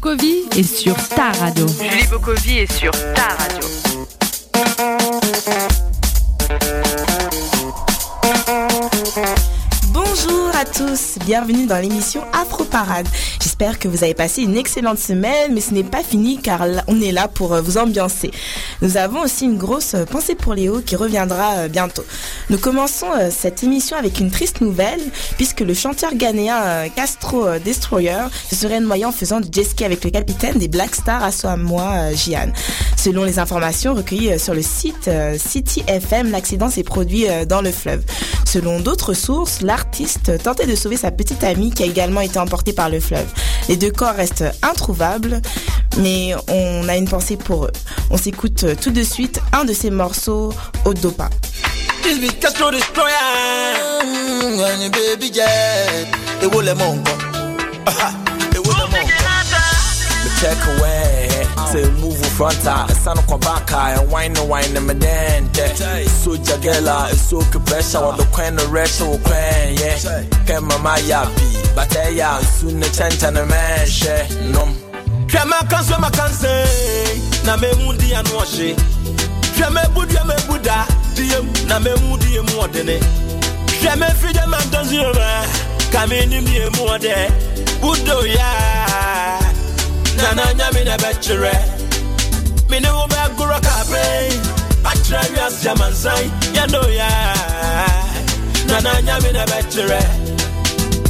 Bokovi est sur ta radio. Julie Bokovi est sur ta radio. Bonjour à tous, bienvenue dans l'émission Afro Parade. J'espère que vous avez passé une excellente semaine, mais ce n'est pas fini car on est là pour euh, vous ambiancer. Nous avons aussi une grosse euh, pensée pour Léo qui reviendra euh, bientôt. Nous commençons cette émission avec une triste nouvelle puisque le chanteur ghanéen Castro Destroyer se serait noyé en faisant du jet ski avec le capitaine des Black Stars à soi moi Gian. Selon les informations recueillies sur le site City FM, l'accident s'est produit dans le fleuve. Selon d'autres sources, l'artiste tentait de sauver sa petite amie qui a également été emportée par le fleuve. Les deux corps restent introuvables, mais on a une pensée pour eux. On s'écoute tout de suite un de ces morceaux au Dopa. Say move in front, with fronta, son of back, ah, I wine no wine in my dente. So jagella, it's so pressure on the quen the rush or quen, yeah. Can mama ya be, but eh, they ya soon the chant and a man share. No. Hwɛ mɛ kanso ma kanse na mɛ mu di anu ɔhye hwɛ mɛ bu diɛ mɛ bu na mɛ mu di emu ɔdini hwɛ mɛ fi diɛ mɛ ntɔnsi yɛ mɛ kàmi ni mi emu ɔdɛ budo yaa. Tananya mina bechere Mine ube gura kabre Patra yas jamanzai Ya no ya Tananya mina bechere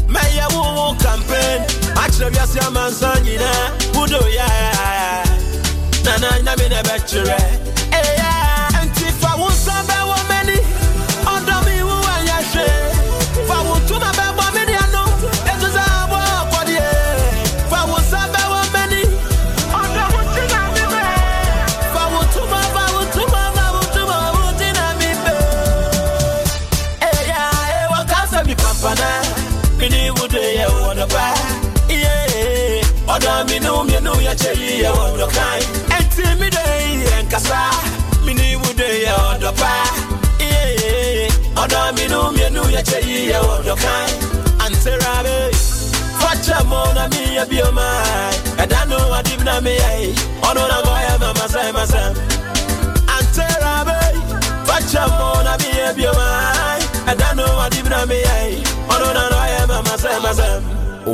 Meya wu campaign Patra yas jamanzai Udo ya Tananya mina bechere ya cheri ya wodokai Anterabe Facha mona mi ya biomai Edano adibna mi ya Ono na goya mama sai masai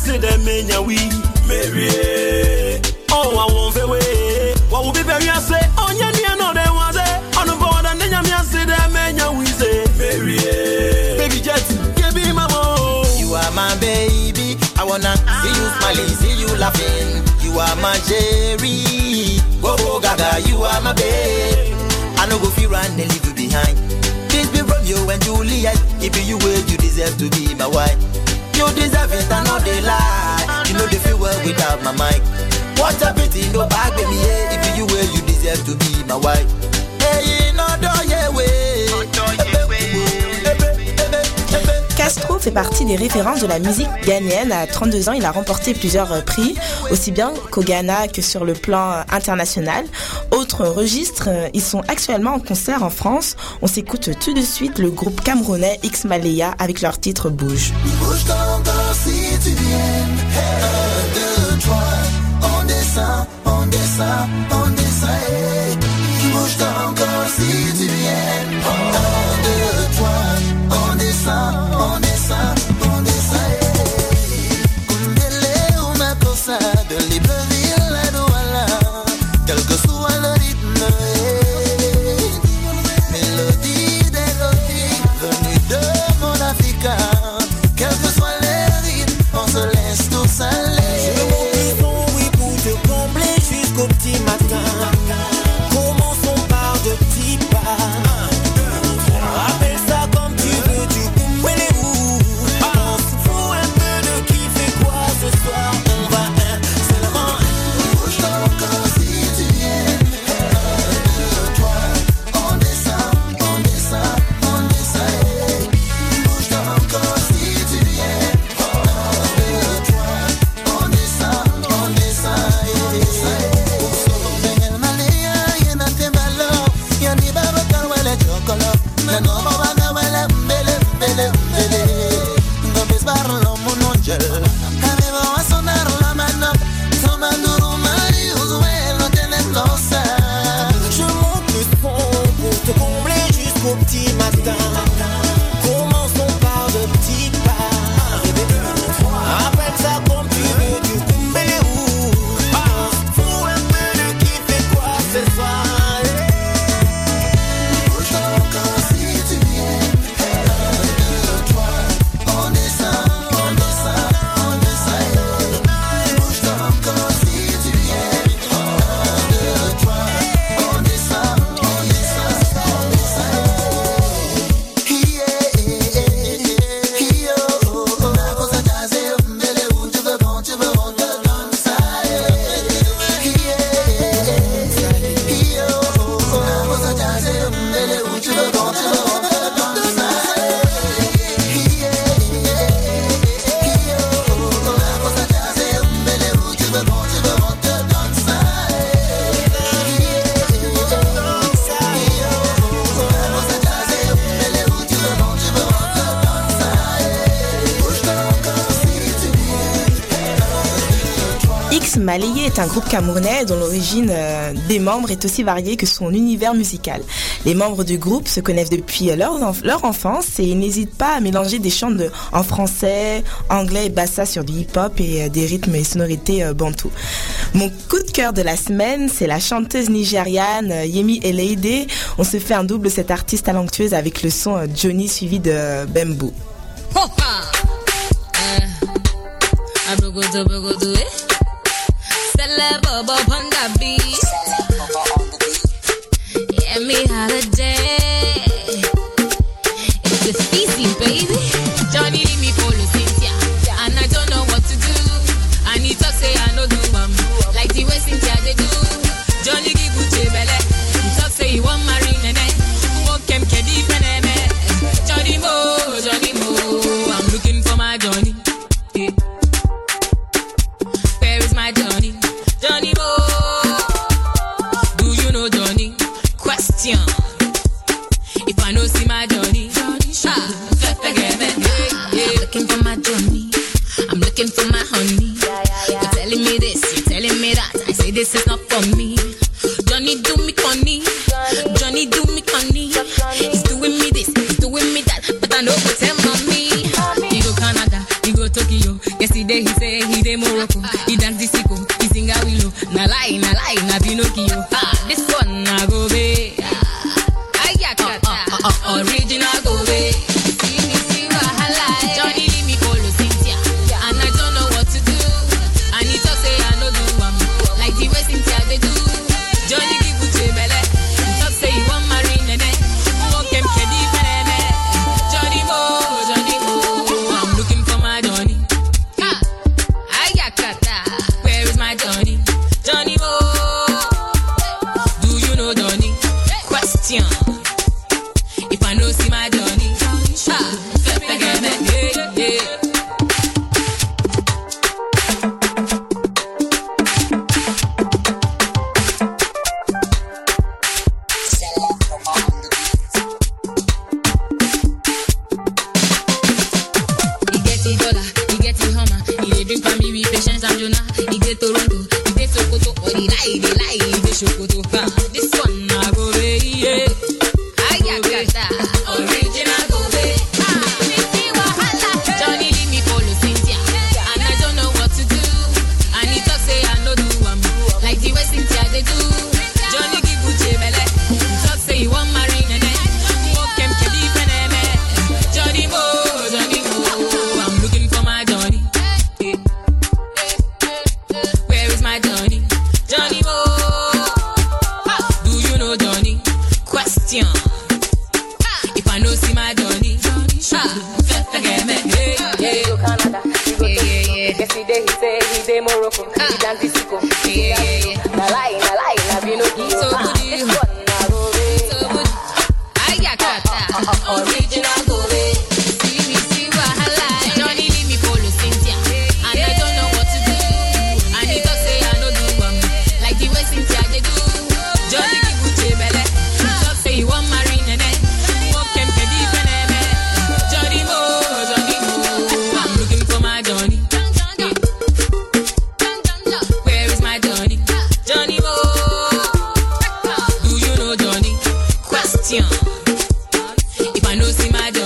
say them menya we. Mary. Oh, I won't away. What will be very say oh, on yan no they was it. On the board and then yamia say them menya we say. Mary. Baby jet, give me my mo. You are my baby. I wanna see you smiling, see you laughing. You are my Jerry. Go go gaga, you are my babe. I no go feel run and leave you behind. This be Romeo and Juliet. If you wait, you deserve to be my wife. You deserve it, I know they lie. You know they feel well without my mic. What a pity, no bag me, yeah. If you were, you deserve to be my wife. Hey, no, do yeah, way. Castro fait partie des références de la musique ghanéenne. À 32 ans, il a remporté plusieurs euh, prix, aussi bien qu'au Ghana que sur le plan euh, international. Autre registre, euh, ils sont actuellement en concert en France. On s'écoute tout de suite le groupe camerounais X Malaya avec leur titre Bouge. sun. un groupe camerounais dont l'origine euh, des membres est aussi variée que son univers musical. Les membres du groupe se connaissent depuis euh, leur, leur enfance et ils n'hésitent pas à mélanger des chants de, en français, anglais et bassa sur du hip-hop et euh, des rythmes et sonorités bantou. Mon coup de cœur de la semaine, c'est la chanteuse nigériane Yemi Eleide. On se fait un double cette artiste talentueuse avec le son Johnny suivi de Bamboo. Bubble on the Beat. Yeah, me holiday. man no see my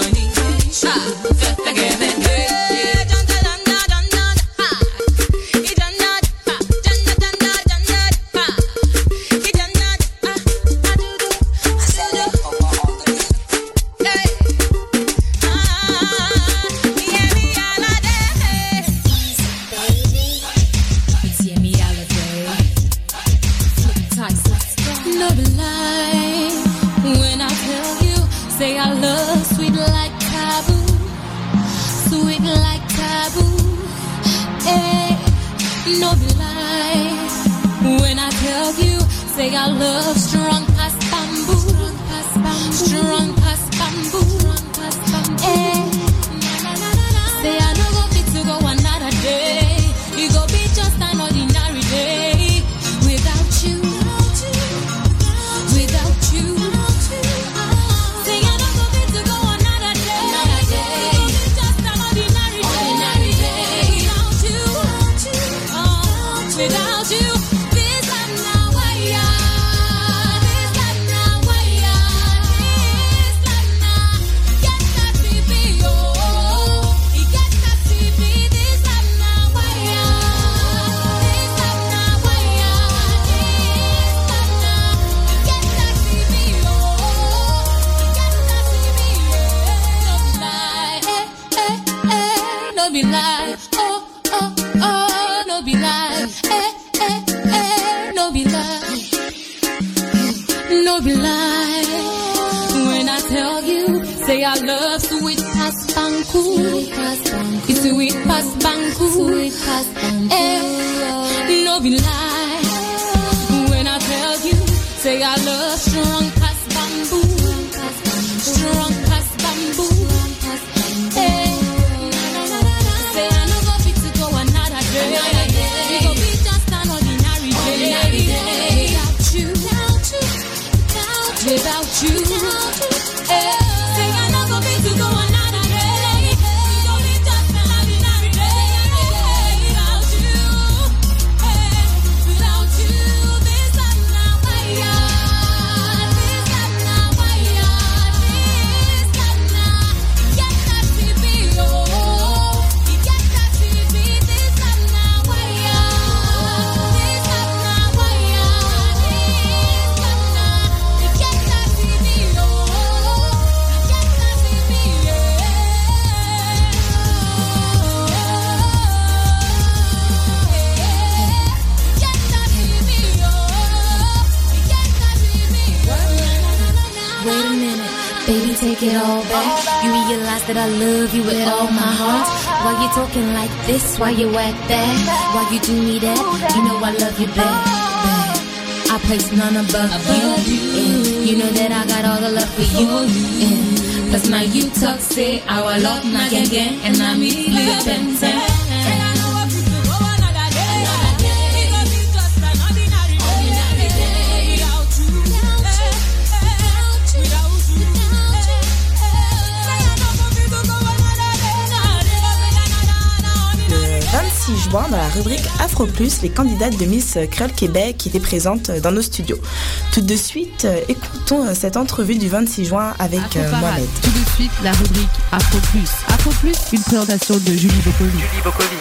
be lying when I tell you, say I love. Talking like this while you at that. While you do me that, you know I love you back. I place none above you. You know that I got all the love for you. And Cause now you toxic, I will love my again, and I'm it dans la rubrique Afro Plus les candidates de Miss Créole Québec qui étaient présentes dans nos studios. Tout de suite, euh, écoutons euh, cette entrevue du 26 juin avec euh. Mohamed. Tout de suite, la rubrique Afro Plus. Afro Plus, une présentation de Julie Bokovi. Julie Bokovi.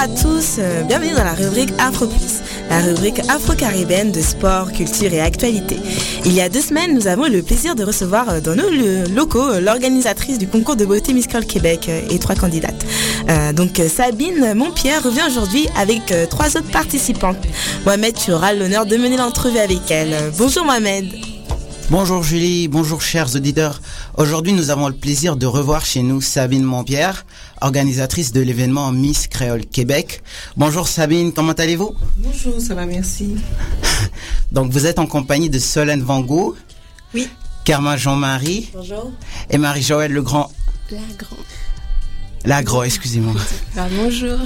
Bonjour à tous, euh, bienvenue dans la rubrique Afro Plus, la rubrique afro-caribéenne de sport, culture et actualité. Il y a deux semaines, nous avons eu le plaisir de recevoir euh, dans nos locaux euh, l'organisatrice du concours de beauté Miss Curl Québec et trois candidates. Donc Sabine Montpierre revient aujourd'hui avec trois autres participantes. Mohamed, tu auras l'honneur de mener l'entrevue avec elle. Bonjour Mohamed. Bonjour Julie, bonjour chers auditeurs. Aujourd'hui, nous avons le plaisir de revoir chez nous Sabine Montpierre, organisatrice de l'événement Miss Créole Québec. Bonjour Sabine, comment allez-vous? Bonjour, ça va, merci. Donc, vous êtes en compagnie de Solène Van Gogh, Oui. Karma Jean-Marie Bonjour. et Marie-Joëlle Legrand. La grande. Lagro, excusez-moi. bonjour.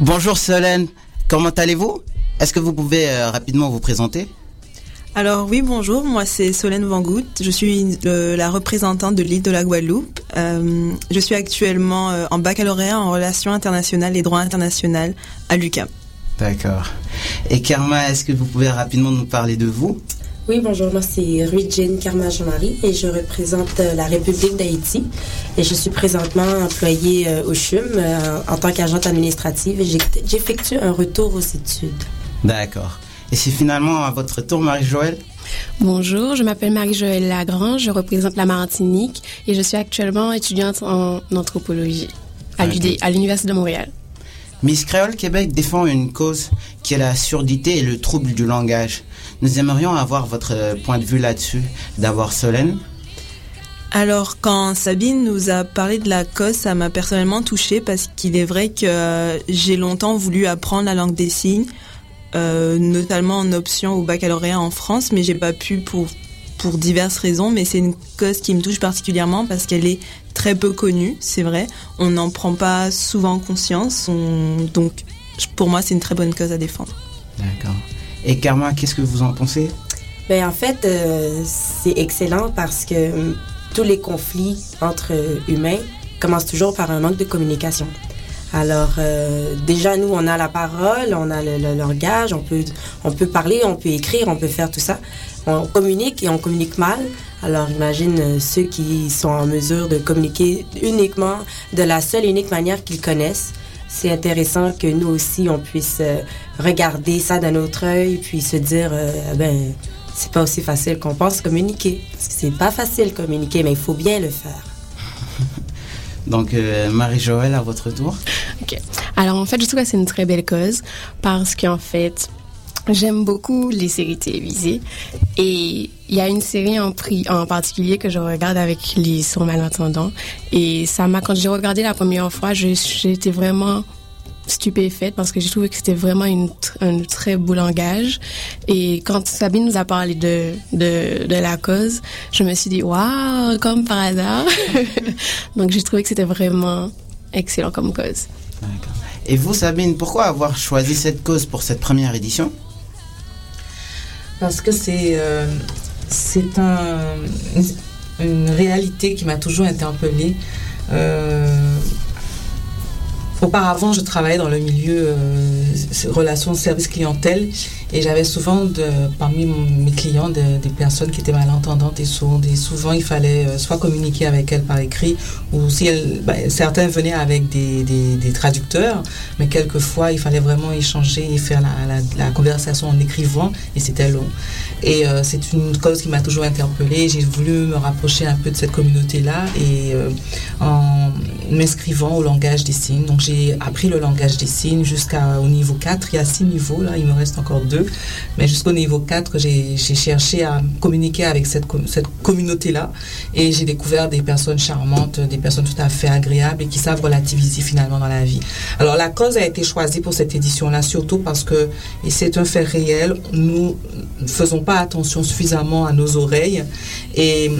Bonjour Solène, comment allez-vous? Est-ce que vous pouvez euh, rapidement vous présenter? Alors oui, bonjour, moi c'est Solène Vangout, je suis euh, la représentante de l'île de la Guadeloupe. Euh, je suis actuellement euh, en baccalauréat en relations internationales et droit international à l'UQAM. D'accord. Et Karma, est-ce que vous pouvez rapidement nous parler de vous? Oui, bonjour, moi c'est Rui Jean Karma Jean-Marie et je représente euh, la République d'Haïti et je suis présentement employée euh, au CHUM euh, en tant qu'agente administrative et j'effectue un retour aux études. D'accord. Et c'est finalement à votre tour, Marie-Joëlle Bonjour, je m'appelle Marie-Joëlle Lagrange, je représente la Martinique et je suis actuellement étudiante en anthropologie à Ok. l'UD, à l'Université de Montréal. Miss Créole Québec défend une cause qui est la surdité et le trouble du langage. Nous aimerions avoir votre point de vue là-dessus. D'abord Solène. Alors quand Sabine nous a parlé de la cause, ça m'a personnellement touchée parce qu'il est vrai que euh, j'ai longtemps voulu apprendre la langue des signes, euh, notamment en option au baccalauréat en France, mais j'ai pas pu pour pour diverses raisons. Mais c'est une cause qui me touche particulièrement parce qu'elle est très peu connue, c'est vrai. On n'en prend pas souvent conscience, on- donc pour moi c'est une très bonne cause à défendre. D'accord. Et Karma, qu'est-ce que vous en pensez? Ben, en fait, euh, c'est excellent parce que euh, tous les conflits entre humains commencent toujours par un manque de communication. Alors, euh, déjà, nous, on a la parole, on a le, langage, on peut, on peut parler, on peut écrire, on peut faire tout ça. On communique et on communique mal. Alors, imagine euh, ceux qui sont en mesure de communiquer uniquement de la seule unique manière qu'ils connaissent. C'est intéressant que nous aussi, on puisse euh, regarder ça d'un autre œil, puis se dire, ben, c'est pas aussi facile qu'on pense communiquer. C'est pas facile communiquer, mais il faut bien le faire. Donc euh, Marie-Joëlle, à votre tour. Ok. Alors en fait, je trouve que c'est une très belle cause parce qu'en fait, j'aime beaucoup les séries télévisées et il y a une série en, pri- en particulier que je regarde avec les sourds malentendants et ça m'a quand j'ai regardé la première fois, j'étais vraiment stupéfaite parce que j'ai trouvé que c'était vraiment une, un très beau langage. Et quand Sabine nous a parlé de, de, de la cause, je me suis dit, waouh, comme par hasard. Donc j'ai trouvé que c'était vraiment excellent comme cause. Et vous, Sabine, pourquoi avoir choisi cette cause pour cette première édition? Parce que c'est euh, c'est un, une, une réalité qui m'a toujours interpellée. Euh, auparavant, je travaillais dans le milieu euh, relations service clientèle et j'avais souvent parmi mes clients de- des personnes qui étaient malentendantes et sourdes et souvent il fallait euh, soit communiquer avec elles par écrit ou si elles, ben, certains venaient avec des, traducteurs mais quelquefois il fallait vraiment échanger et faire la, conversation en écrivant et c'était long. Et euh, c'est une cause qui m'a toujours interpellée. J'ai voulu me rapprocher un peu de cette communauté là et euh, en m'inscrivant au langage des signes. Donc j'ai appris le langage des signes jusqu'au niveau 4 il y a six niveaux là. Il me reste encore mais jusqu'au niveau 4 j'ai cherché à communiquer avec cette, com- cette communauté là et j'ai découvert des personnes charmantes des personnes tout à fait agréables et qui savent relativiser finalement dans la vie. Alors la cause a été choisie pour cette édition là surtout parce que c'est un fait réel nous ne faisons pas attention suffisamment à nos oreilles. Et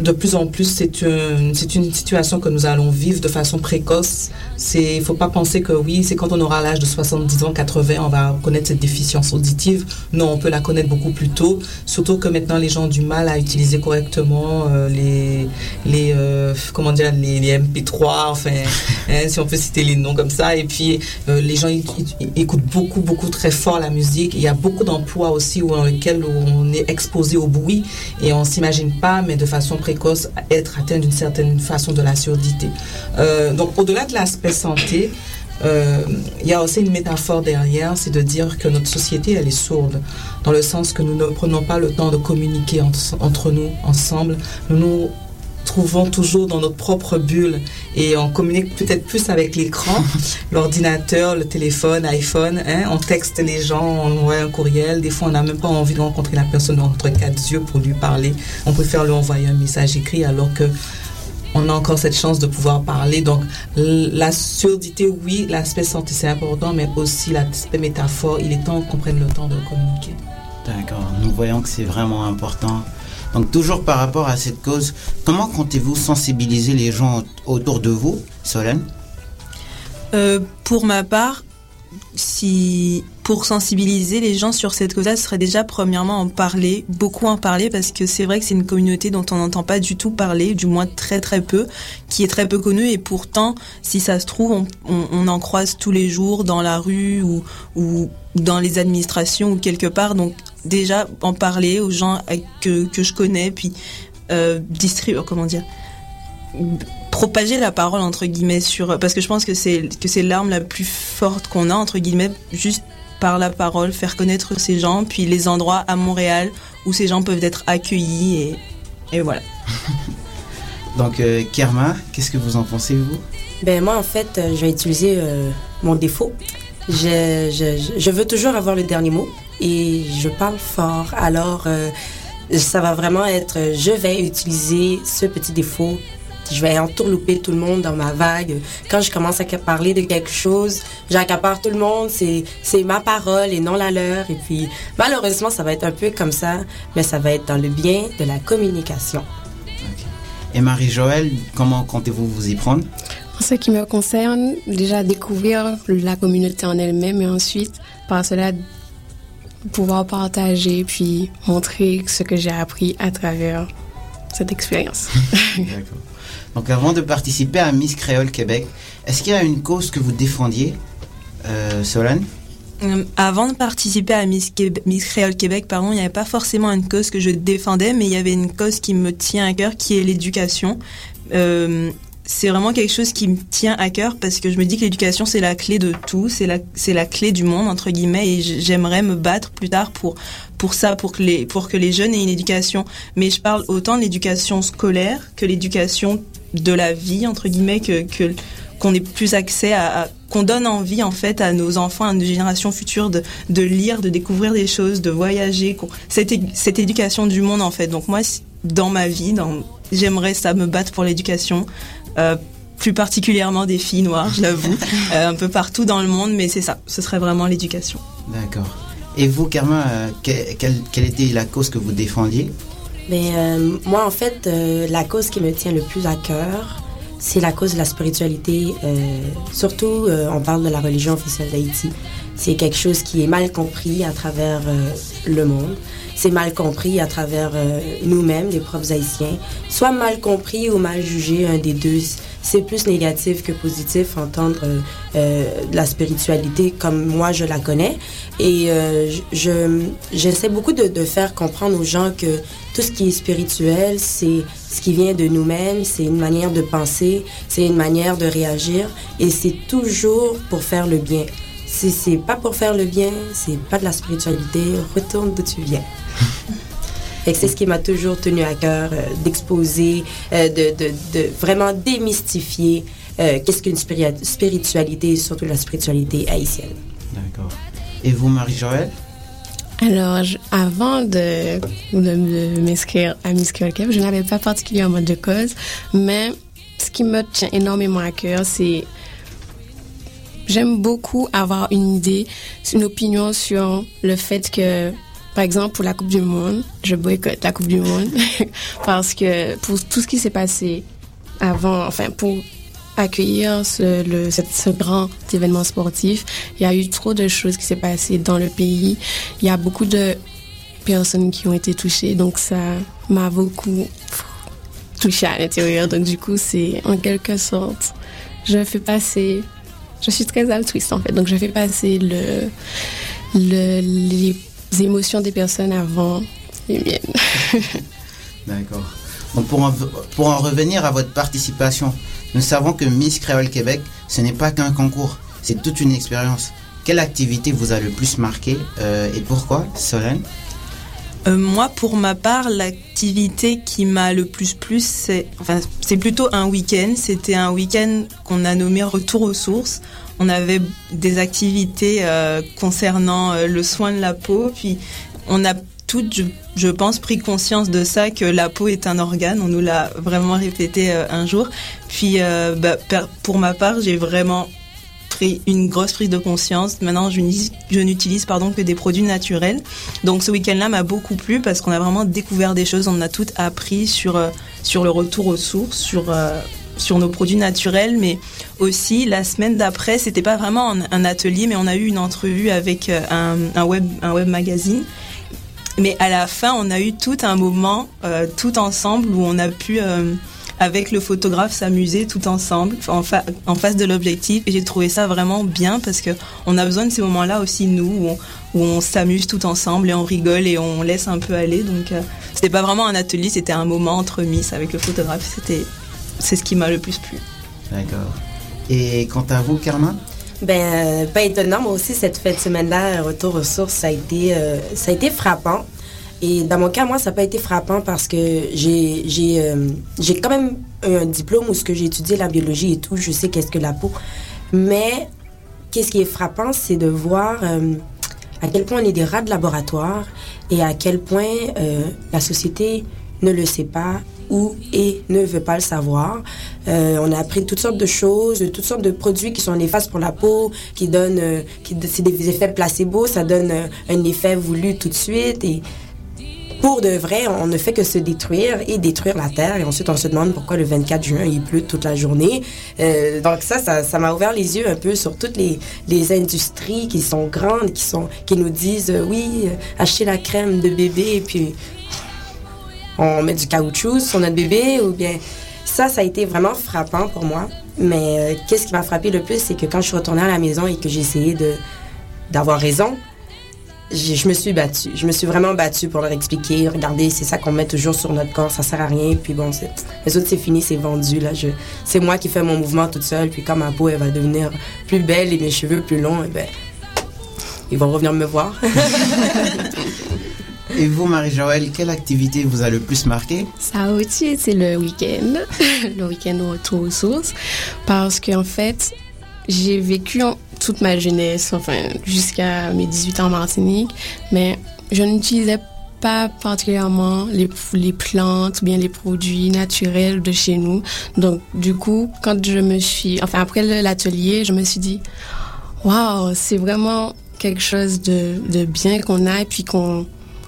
de plus en plus, c'est une, une situation que nous allons vivre de façon précoce. Il faut pas penser que oui, c'est quand on aura l'âge de 70 ans, 80, on va connaître cette déficience auditive. Non, on peut la connaître beaucoup plus tôt. Surtout que maintenant, les gens ont du mal à utiliser correctement euh, les, les, euh, comment dire, les, les MP3, enfin, hein, si on peut citer les noms comme ça. Et puis, euh, les gens écoutent beaucoup, beaucoup très fort la musique. Il y a beaucoup d'emplois aussi dans lesquels on est exposé au bruit et on s'imagine pas, mais de façon précoce, être atteint d'une certaine façon de la surdité. Euh, donc, au-delà de l'aspect santé, euh, il y a aussi une métaphore derrière, c'est de dire que notre société, elle est sourde, dans le sens que nous ne prenons pas le temps de communiquer entre, nous, ensemble. Trouvons toujours dans notre propre bulle et on communique peut-être plus avec l'écran, l'ordinateur, le téléphone, iPhone, hein, on texte les gens, on envoie un courriel, des fois on n'a même pas envie de rencontrer la personne entre quatre yeux pour lui parler, on préfère lui envoyer un message écrit alors que on a encore cette chance de pouvoir parler. Donc, la surdité, oui, l'aspect santé, c'est important, mais aussi l'aspect métaphore. Il est temps qu'on prenne le temps de communiquer. D'accord, nous voyons que c'est vraiment important. Donc toujours par rapport à cette cause, comment comptez-vous sensibiliser les gens au- autour de vous, Solène? Euh, pour ma part, si pour sensibiliser les gens sur cette cause-là, ce serait déjà premièrement en parler, beaucoup en parler, parce que c'est vrai que c'est une communauté dont on n'entend pas du tout parler, du moins très très peu, qui est très peu connue, et pourtant, si ça se trouve, on, en croise tous les jours dans la rue ou, dans les administrations ou quelque part. Déjà en parler aux gens que, que je connais, puis euh, distribuer, comment dire, propager la parole entre guillemets sur parce que je pense que c'est que c'est l'arme la plus forte qu'on a entre guillemets juste par la parole faire connaître ces gens puis les endroits à Montréal où ces gens peuvent être accueillis et, et voilà Donc euh, Kerma, qu'est-ce que vous en pensez vous? Ben moi en fait, euh, je vais utiliser euh, mon défaut. Je, veux toujours avoir le dernier mot et je parle fort. Alors euh, ça va vraiment être, euh, je vais utiliser ce petit défaut. Je vais entourlouper tout le monde dans ma vague. Quand je commence à parler de quelque chose, j'accapare tout le monde. C'est, ma parole et non la leur. Et puis, malheureusement, ça va être un peu comme ça, mais ça va être dans le bien de la communication. Et Marie-Joëlle, comment comptez-vous vous y prendre? En ce qui me concerne, déjà découvrir la communauté en elle-même et ensuite, par cela, pouvoir partager puis montrer ce que j'ai appris à travers cette expérience. D'accord. Donc avant de participer à Miss Créole Québec, est-ce qu'il y a une cause que vous défendiez, euh, Solène Euh, Avant de participer à Miss, Québec- Miss Créole Québec, pardon, il n'y avait pas forcément une cause que je défendais, mais il y avait une cause qui me tient à cœur, qui est l'éducation. Euh, c'est vraiment quelque chose qui me tient à cœur parce que je me dis que l'éducation c'est la clé de tout, c'est la c'est la clé du monde entre guillemets et j'aimerais me battre plus tard pour pour ça pour que les pour que les jeunes aient une éducation. Mais je parle autant de l'éducation scolaire que l'éducation de la vie entre guillemets que que qu'on ait plus accès à, qu'on donne envie en fait à nos enfants, à nos générations futures de, de lire, de découvrir des choses, de voyager, cette, cette éducation du monde en fait. Donc moi, dans ma vie, dans, j'aimerais ça me battre pour l'éducation, plus particulièrement des filles noires, je l'avoue, euh, un peu partout dans le monde, mais c'est ça, ce serait vraiment l'éducation. D'accord. Et vous, Kerma, euh, que- quelle, quelle était la cause que vous défendiez? Mais euh, moi, en fait, euh, la cause qui me tient le plus à cœur, c'est la cause de la spiritualité. Euh, surtout, euh, on parle de la religion officielle d'Haïti. C'est quelque chose qui est mal compris à travers euh, le monde. C'est mal compris à travers euh, nous-mêmes, les propres Haïtiens. Soit mal compris ou mal jugé, un des deux. C'est plus négatif que positif entendre euh, euh, la spiritualité comme moi je la connais. Et je- je j'essaie beaucoup de faire comprendre aux gens que tout ce qui est spirituel, c'est ce qui vient de nous-mêmes, c'est une manière de penser, c'est une manière de réagir, et c'est toujours pour faire le bien. Si c'est pas pour faire le bien, c'est pas de la spiritualité, retourne d'où tu viens. C'est ce qui m'a toujours tenu à cœur euh, d'exposer, euh, de, de, de vraiment démystifier euh, qu'est-ce qu'une spiri- spiritualité, surtout la spiritualité haïtienne. D'accord. Et vous, Marie-Joëlle? Alors, je- avant de, de, de m'inscrire à Miss Québec, je n'avais pas particulièrement de cause, mais ce qui me tient énormément à cœur, c'est j'aime beaucoup avoir une idée, une opinion sur le fait que, par exemple, pour la Coupe du Monde, je boycotte la Coupe du Monde parce que pour tout ce qui s'est passé avant, enfin, pour accueillir ce, grand événement sportif, il y a eu trop de choses qui s'est passé dans le pays. Il y a beaucoup de personnes qui ont été touchées, donc ça m'a beaucoup touché à l'intérieur. Donc du coup, c'est en quelque sorte, je fais passer, je suis très altruiste en fait, donc je fais passer le, le les émotions des personnes avant les miennes. D'accord. Pour en, pour en revenir à votre participation, nous savons que Miss Créole Québec, ce n'est pas qu'un concours, c'est toute une expérience. Quelle activité vous a le plus marqué euh, et pourquoi, Solène? Moi, pour ma part, l'activité qui m'a le plus plu, c'est enfin, plutôt un week-end. C'était un week-end qu'on a nommé Retour aux sources. On avait des activités euh, concernant euh, le soin de la peau. Puis, on a toutes, je, pense, pris conscience de ça, que la peau est un organe. On nous l'a vraiment répété euh, un jour. Puis, euh, bah, pour ma part, j'ai vraiment une grosse prise de conscience. Maintenant, je n'utilise- pardon que des produits naturels. Donc ce week-end-là m'a beaucoup plu parce qu'on a vraiment découvert des choses. On a tout appris sur euh, sur le retour aux sources, sur euh, sur nos produits naturels, mais aussi la semaine d'après, c'était pas vraiment un, atelier, mais on a eu une entrevue avec euh, un, un web un web magazine. Mais à la fin, on a eu tout un moment, tout ensemble, où on a pu, avec le photographe, s'amuser tout ensemble, en, fa- en face de l'objectif. Et j'ai trouvé ça vraiment bien parce que on a besoin de ces moments-là aussi, nous, où on, où on s'amuse tout ensemble et on rigole et on laisse un peu aller. Donc, euh, c'était pas vraiment un atelier, c'était un moment entre miss avec le photographe. C'était, c'est ce qui m'a le plus plu. D'accord. Et quant à vous, Karma? Ben, euh, pas étonnant, moi aussi, cette fin de semaine-là, Retour aux sources, ça a été, euh, ça a été frappant. Et dans mon cas, moi, ça n'a pas été frappant parce que euh, j'ai quand même un diplôme où ce que j'ai étudié la biologie et tout, je sais qu'est-ce que la peau. Mais qu'est-ce qui est frappant, c'est de voir euh, à quel point on est des rats de laboratoire et à quel point euh, la société ne le sait pas ou et ne veut pas le savoir. On a appris toutes sortes de choses, toutes sortes de produits qui sont néfastes pour la peau, qui donnent, c'est des effets placebo, ça donne un effet voulu tout de suite pour de vrai, on ne fait que se détruire et détruire la terre. Et ensuite, on se demande pourquoi le 24 juin, il pleut toute la journée. Euh, donc ça, ça, m'a ouvert les yeux un peu sur toutes les, industries qui sont grandes, qui, sont, qui nous disent, euh, oui, euh, achetez la crème de bébé et puis on met du caoutchouc sur notre bébé ou bien... Ça, ça a été vraiment frappant pour moi. Mais qu'est-ce qui m'a frappé le plus, c'est que quand je suis retournée à la maison et que j'ai essayé d'avoir raison, je me suis battue. Je me suis vraiment battue pour leur expliquer. Regardez, c'est ça qu'on met toujours sur notre corps, ça sert à rien. Puis bon, c'est- les autres, c'est fini, c'est vendu. Là, je, c'est moi qui fais mon mouvement toute seule. Puis quand ma peau, elle va devenir plus belle et mes cheveux plus longs, eh ben, ils vont revenir me voir. Et vous, Marie-Joëlle, quelle activité vous a le plus marqué? Ça aussi, c'est le week-end, le week-end au retour aux sources, parce qu'en fait, j'ai vécu toute ma jeunesse, enfin jusqu'à mes 18 ans en Martinique, mais je n'utilisais pas particulièrement les, plantes ou bien les produits naturels de chez nous. Donc, du coup, quand je me suis, enfin après l'atelier, je me suis dit, waouh, c'est vraiment quelque chose de, bien qu'on a et puis qu'on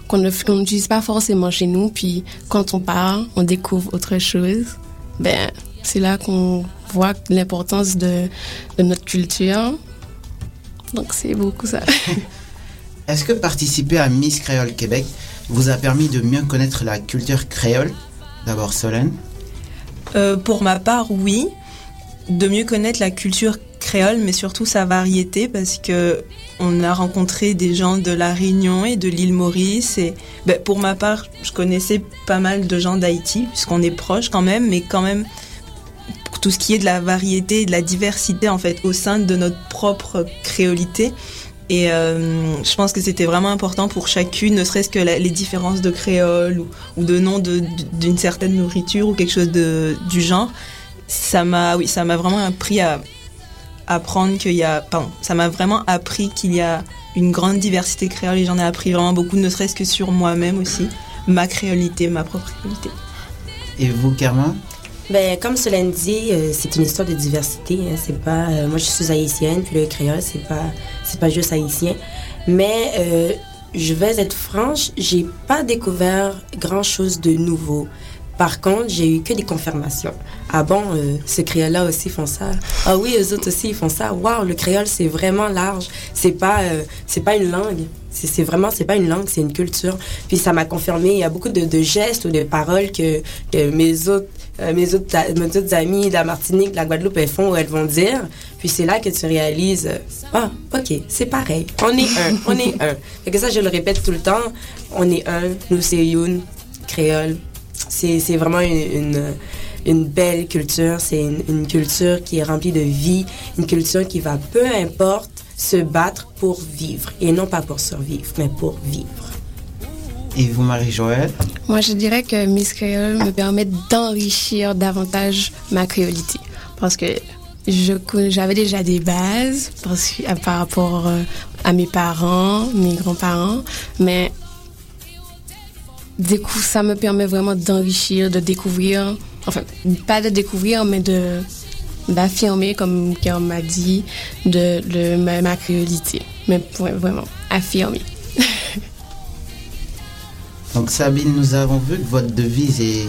qu'on n'utilise pas forcément chez nous. Puis quand on part, on découvre autre chose. Ben, c'est là qu'on voit l'importance de, de notre culture. Donc c'est beaucoup ça. Est-ce que participer à Miss Créole Québec vous a permis de mieux connaître la culture créole? D'abord, Solène. Euh, pour ma part, oui. De mieux connaître la culture créole, mais surtout sa variété, parce que on a rencontré des gens de la Réunion et de l'île Maurice. Et ben, pour ma part, je connaissais pas mal de gens d'Haïti, puisqu'on est proche quand même, mais quand même tout ce qui est de la variété de la diversité en fait au sein de notre propre créolité. Et euh, je pense que c'était vraiment important pour chacune, ne serait-ce que les différences de créole ou, de nom d'une certaine nourriture ou quelque chose de, du genre. Ça m'a, oui, vraiment appris à apprendre qu'il y a, pardon, ça m'a vraiment appris qu'il y a une grande diversité créole et j'en ai appris vraiment beaucoup, ne serait-ce que sur moi-même aussi, ma créolité, ma propre créolité. Et vous, Carmen Ben, comme Solène dit, euh, c'est une histoire de diversité. hein. C'est pas, euh, moi, je suis haïtienne, puis le créole, c'est pas, c'est pas juste haïtien. Mais euh, je vais être franche, j'ai pas découvert grand chose de nouveau. Par contre, j'ai eu que des confirmations. Ah bon, euh, ce créole-là aussi font ça? Ah oui, eux autres aussi ils font ça. Waouh, le créole c'est vraiment large. C'est pas, euh, pas une langue. C'est vraiment, c'est pas une langue, c'est une culture. Puis ça m'a confirmé. Il y a beaucoup de, gestes ou de paroles que, mes autres, euh, mes amis de la Martinique, de la Guadeloupe, elles font ou elles vont dire. Puis c'est là que tu réalises, ah, ok, c'est pareil. On est un, on est un. Fait que ça, je le répète tout le temps. On est un. Nous c'est Youn, créole. C'est vraiment une, une, une belle culture. C'est une, une culture qui est remplie de vie, une culture qui va, peu importe, se battre pour vivre. Et non pas pour survivre, mais pour vivre. Et vous, Marie-Joëlle? Moi, je dirais que Miss Créole me permet d'enrichir davantage ma créolité. Parce que j'avais déjà des bases parce que, à- par rapport euh, à mes parents, mes grands-parents, mais ça me permet vraiment d'enrichir, de découvrir, enfin, pas de découvrir, mais de d'affirmer, comme Guillaume m'a dit, de, ma, créolité. Mais vraiment affirmer. Donc Sabine, nous avons vu que votre devise est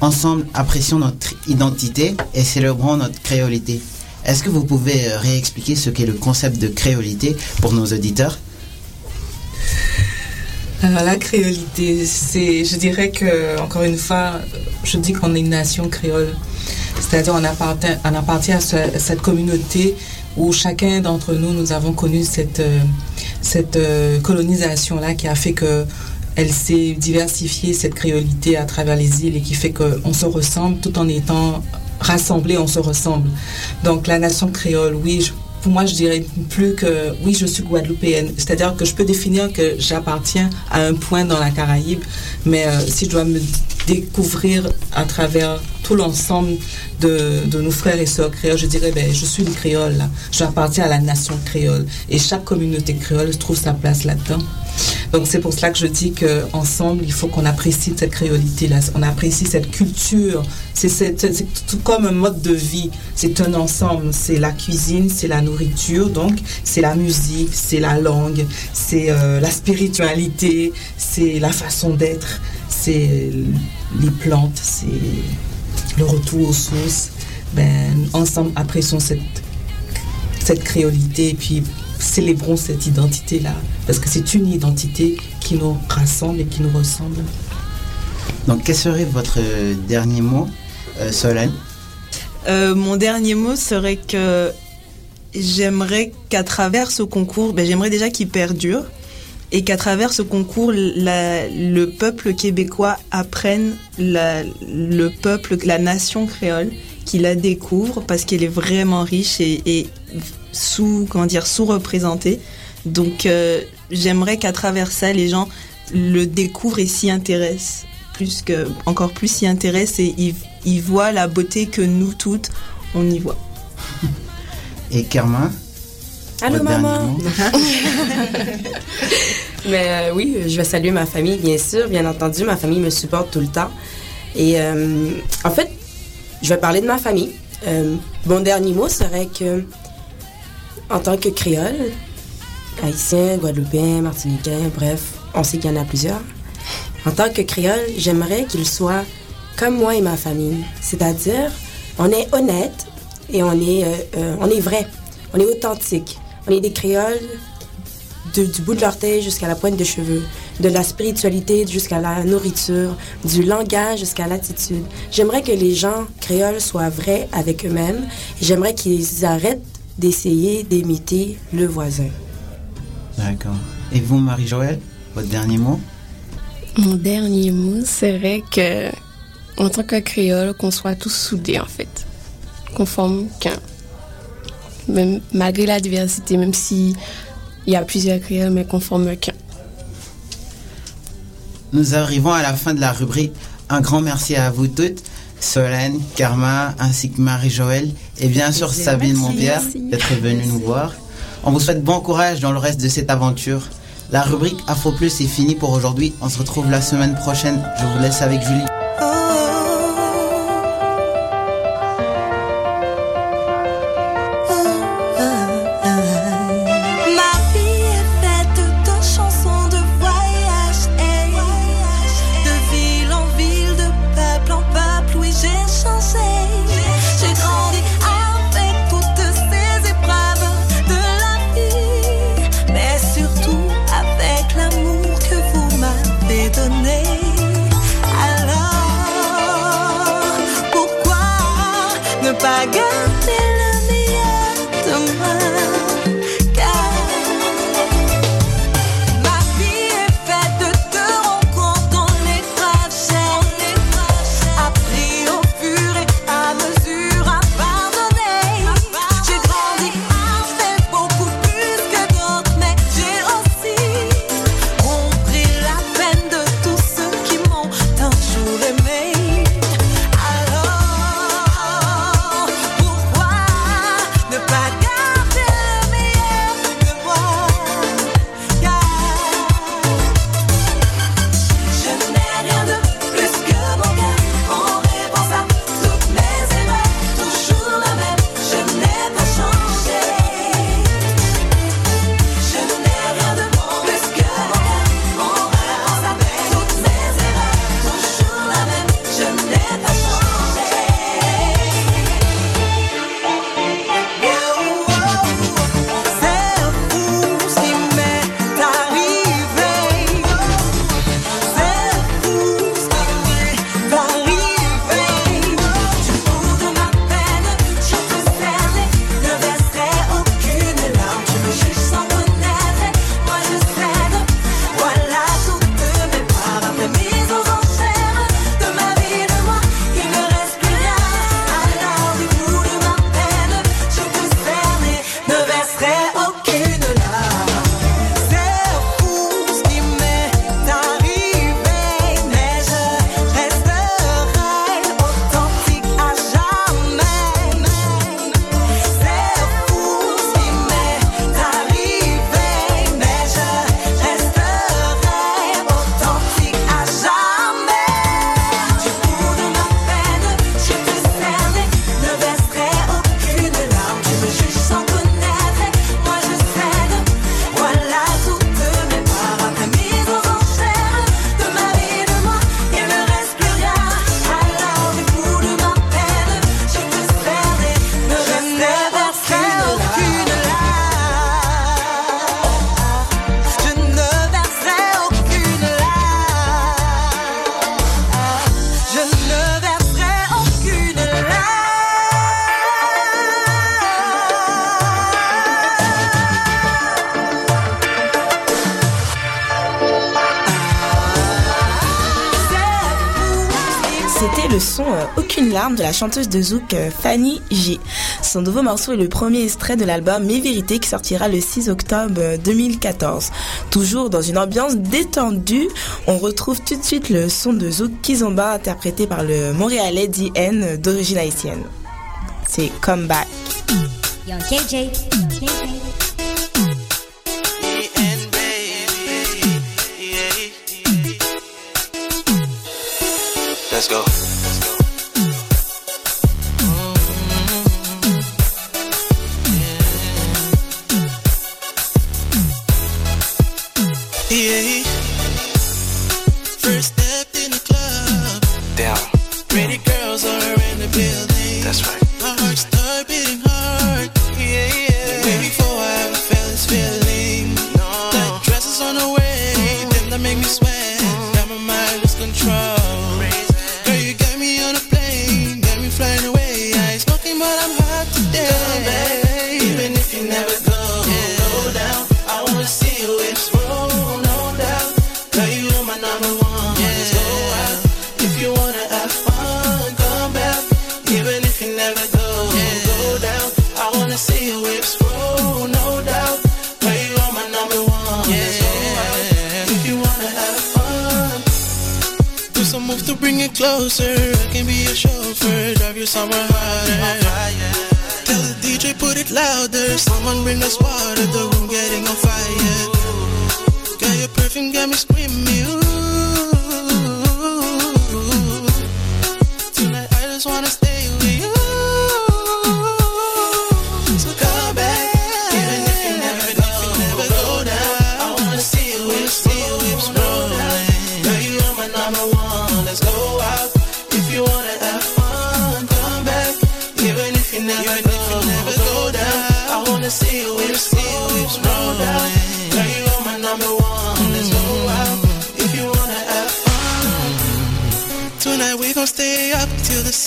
Ensemble, apprécions notre identité et célébrons notre créolité. Est-ce que vous pouvez réexpliquer ce qu'est le concept de créolité pour nos auditeurs? Alors, la créolité, je dirais que, encore une fois, je dis qu'on est une nation créole. C'est-à-dire, on appartient, à, ce- à cette communauté où chacun d'entre nous, nous avons connu cette, euh, euh, colonisation-là qui a fait que elle s'est diversifiée, cette créolité, à travers les îles et qui fait qu'on se ressemble tout en étant rassemblés, on se ressemble. Donc, la nation créole, oui, je- pour moi, je dirais plus que oui, je suis guadeloupéenne. C'est-à-dire que je peux définir que j'appartiens à un point dans la Caraïbe, mais euh, si je dois me découvrir à travers tout l'ensemble de, de nos frères et sœurs créoles, je dirais, ben, je suis une créole, j'appartiens à la nation créole. Et chaque communauté créole trouve sa place là-dedans. Donc c'est pour cela que je dis qu'ensemble, il faut qu'on apprécie cette créolité-là, on apprécie cette culture. C'est tout comme un mode de vie, c'est un ensemble. C'est la cuisine, c'est la nourriture, donc c'est la musique, c'est la langue, c'est euh, la spiritualité, c'est la façon d'être, c'est les plantes, c'est le retour aux sources. Ben, ensemble, apprécions cette, cette créolité et puis célébrons cette identité-là. Parce que c'est une identité qui nous rassemble et qui nous ressemble. Donc quel serait votre euh, dernier mot, euh, Solène? Euh, mon dernier mot serait que j'aimerais qu'à travers ce concours, ben, j'aimerais déjà qu'il perdure et qu'à travers ce concours, la- le peuple québécois apprenne la- le peuple, la nation créole, qu'il la découvre parce qu'elle est vraiment riche et, et sous, comment dire, sous-représentée. Donc, euh, j'aimerais qu'à travers ça, les gens le découvrent et s'y intéressent plus que, encore plus s'y intéressent et ils, ils voient la beauté que nous toutes, on y voit. Et Kerma Allô maman Mais euh, oui, je vais saluer ma famille, bien sûr. Bien entendu, ma famille me supporte tout le temps. Et euh, en fait, je vais parler de ma famille. Euh, mon dernier mot serait que, en tant que créole, haïtien, guadeloupéen, martiniquais, bref, on sait qu'il y en a plusieurs. En tant que créole, j'aimerais qu'il soit comme moi et ma famille. C'est-à-dire, on est honnête et on est, euh, euh, on est vrai. On est authentique. On est des créoles du bout de l'orteil jusqu'à la pointe des cheveux, de la spiritualité jusqu'à la nourriture, du langage jusqu'à l'attitude. J'aimerais que les gens créoles soient vrais avec eux-mêmes j'aimerais qu'ils arrêtent d'essayer d'imiter le voisin. D'accord. Et vous, Marie-Joëlle, votre dernier mot? Mon dernier mot serait que, en tant que créole, qu'on soit tous soudés, en fait. Qu'on forme qu'un. Même, malgré la diversité, même si il y a plusieurs créoles, mais qu'on forme qu'un. Nous arrivons à la fin de la rubrique. Un grand merci à vous toutes, Solène, Karma, ainsi que Marie-Joëlle, et bien sûr Merci. Sabine. Montpierre d'être venue nous voir. On vous souhaite bon courage dans le reste de cette aventure. La rubrique Afro Plus est finie pour aujourd'hui. On se retrouve la semaine prochaine. Je vous laisse avec Julie. C'était le son euh, Aucune larme de la chanteuse de zouk euh, Fanny G. Son nouveau morceau est le premier extrait de l'album Mes Vérités qui sortira le 6 octobre euh, 2014. Toujours dans une ambiance détendue, on retrouve tout de suite le son de zouk Kizomba interprété par le Montréalais DN d'origine haïtienne. C'est Come Back. Let's go.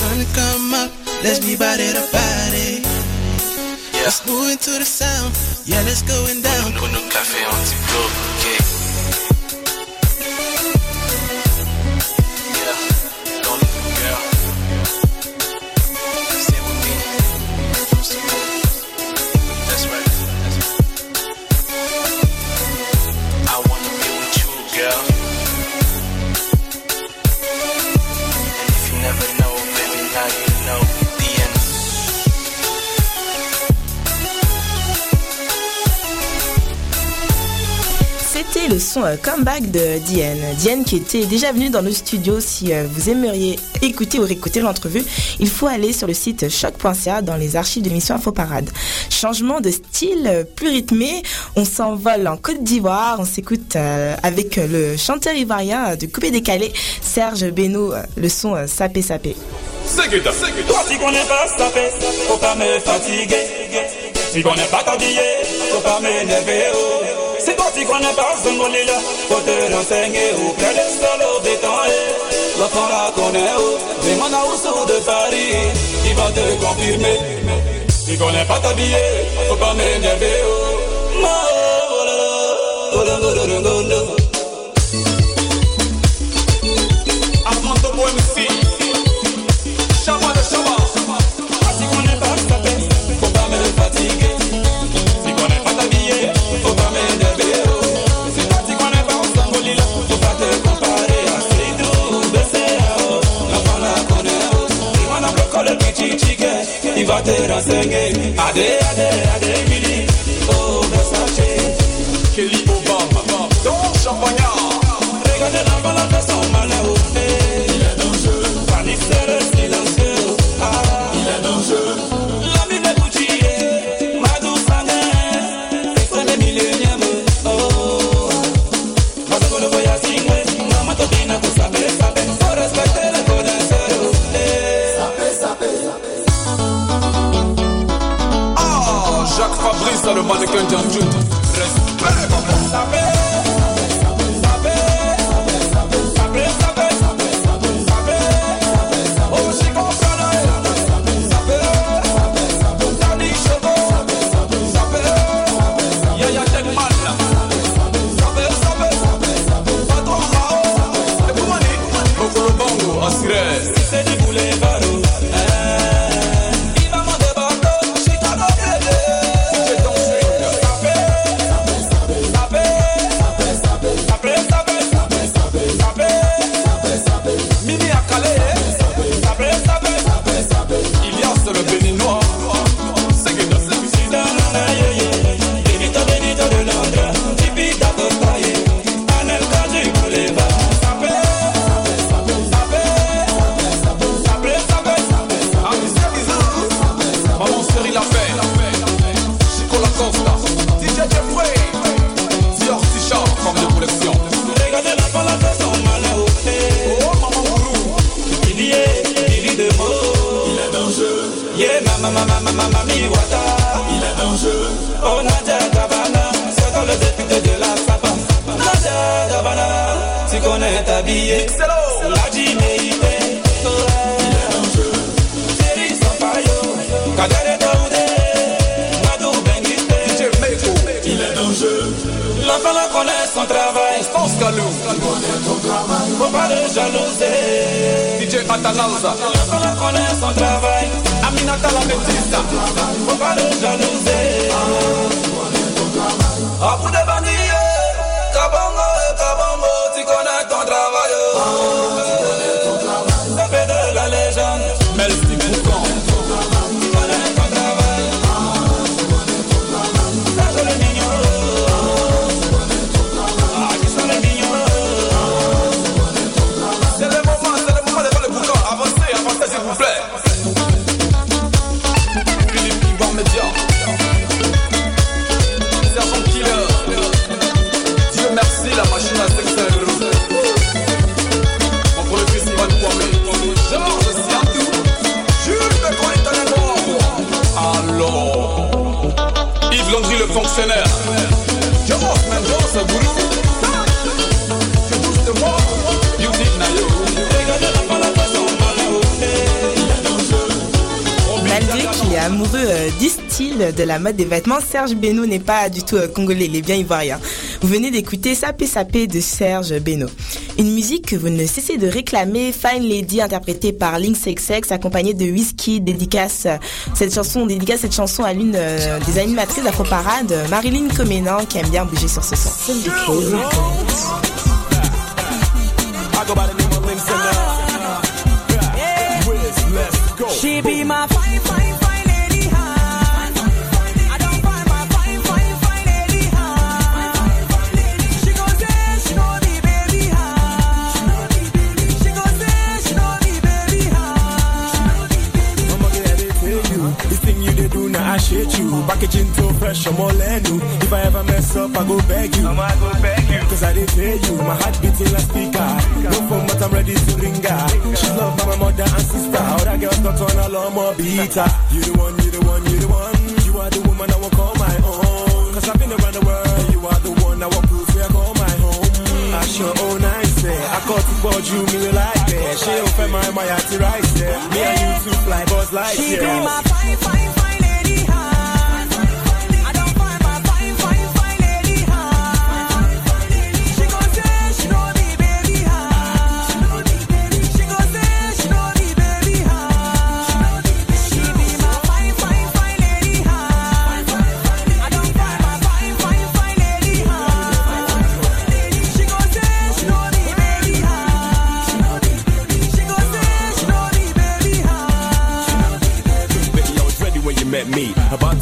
Sun come up. Let's be body to body. Let's move into the sound. Yeah, let's going down. No, no, café son euh, comeback de Diane. Diane qui était déjà venue dans le studio. Si euh, vous aimeriez écouter ou réécouter l'entrevue, il faut aller sur le site choc.ca dans les archives de l'émission Info Parade. Changement de style euh, plus rythmé. On s'envole en Côte d'Ivoire. On s'écoute euh, avec le chanteur ivoirien de Coupé Décalé, Serge Beno, euh, le son euh, Sapé Sapé. Toi tu connais pas se taper, faut pas me fatiguer. Tu connais pas t'habiller, faut pas m'énerver. Si tu connais pas là faut te renseigner. Ou près des solos bétonés, l'autre la connaît. Oh. Demande à de Paris, il va te confirmer. Tu connais pas faut pas m'énerver. Oh. Oh, Sampaio. Kadere Daoudé. Madou Benguiste. DJ Meko. Il est dangereux. L'enfant là connaît son travail. Pense Galou. Faut pas le jalouser. DJ Atanalza. L'enfant là connaît son travail. Aminata la métisse. Faut pas jalouser. De Kabongo de la mode des vêtements, Serge Beno n'est pas du tout euh, congolais, il est bien ivoirien. Vous venez d'écouter Sapé Sapé de Serge Beno. Une musique que vous ne cessez de réclamer, Fine Lady interprétée par Link Sex accompagnée de Whisky, dédicace euh, cette chanson, dédicace cette chanson à l'une euh, des animatrices d'Afro Parade, Marilyn Comenan, qui aime bien bouger sur ce son. You. Packaging too fresh, I'm all in you. If I ever mess up, I go beg you. I'ma go beg you. Cause I did tell you, my heart beating like speaker. No phone, but I'm ready to ring her. She's loved by my mother and sister. Other girls got on a lot more beater. You the one, you the one, you the one. You are the woman I will call my own. Cause I've been around the world. You are the one I want proof I call my home. I sure own nice, eh. I caught to board you, me like it. She open my, my heart to right there. Me and you two fly buzz like She be yeah. my fine, fine,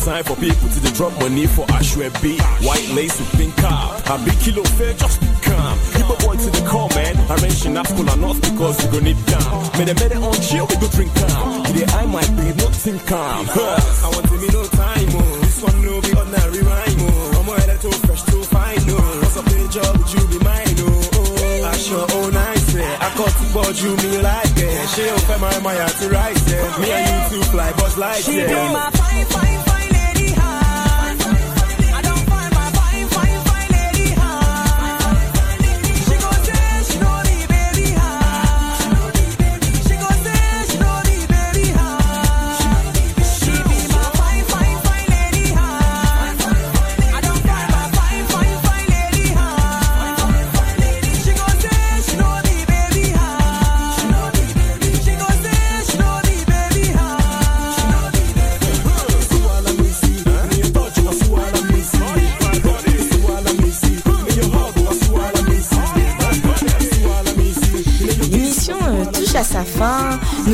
time for people to dey drop money for ashwebi white lace with pink car. A big kilo fair just be calm igbo boy to the call man I mention that shinafco and north because you go need calm mede mede on chill we go drink calm you dey eye my babe no think calm. i want to me no time oh. this one no be ordinary rhyme o oh. omo ele to fresh too fine o oh. what's up with job would you be mine o. Oh. Oh, aṣọ o nice ẹ akọtí pọ̀ you, me like eh? She open my máa to yàtí right ẹ me and you two fly but like ẹ. she be my fine fine.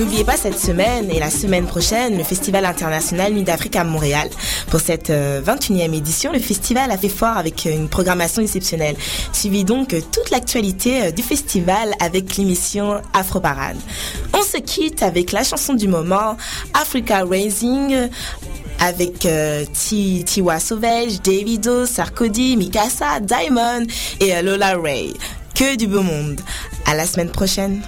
N'oubliez pas cette semaine et la semaine prochaine le Festival international Nuit d'Afrique à Montréal. Pour cette euh, 21e édition, le festival a fait fort avec euh, une programmation exceptionnelle. Suivez donc euh, toute l'actualité euh, du festival avec l'émission Afro Parade. On se quitte avec la chanson du moment, Africa Raising. avec euh, Ti- Tiwa Sauvage, Davido, Sarkodie, Mikasa, Diamond et euh, Lola Ray. Que du beau monde. À la semaine prochaine.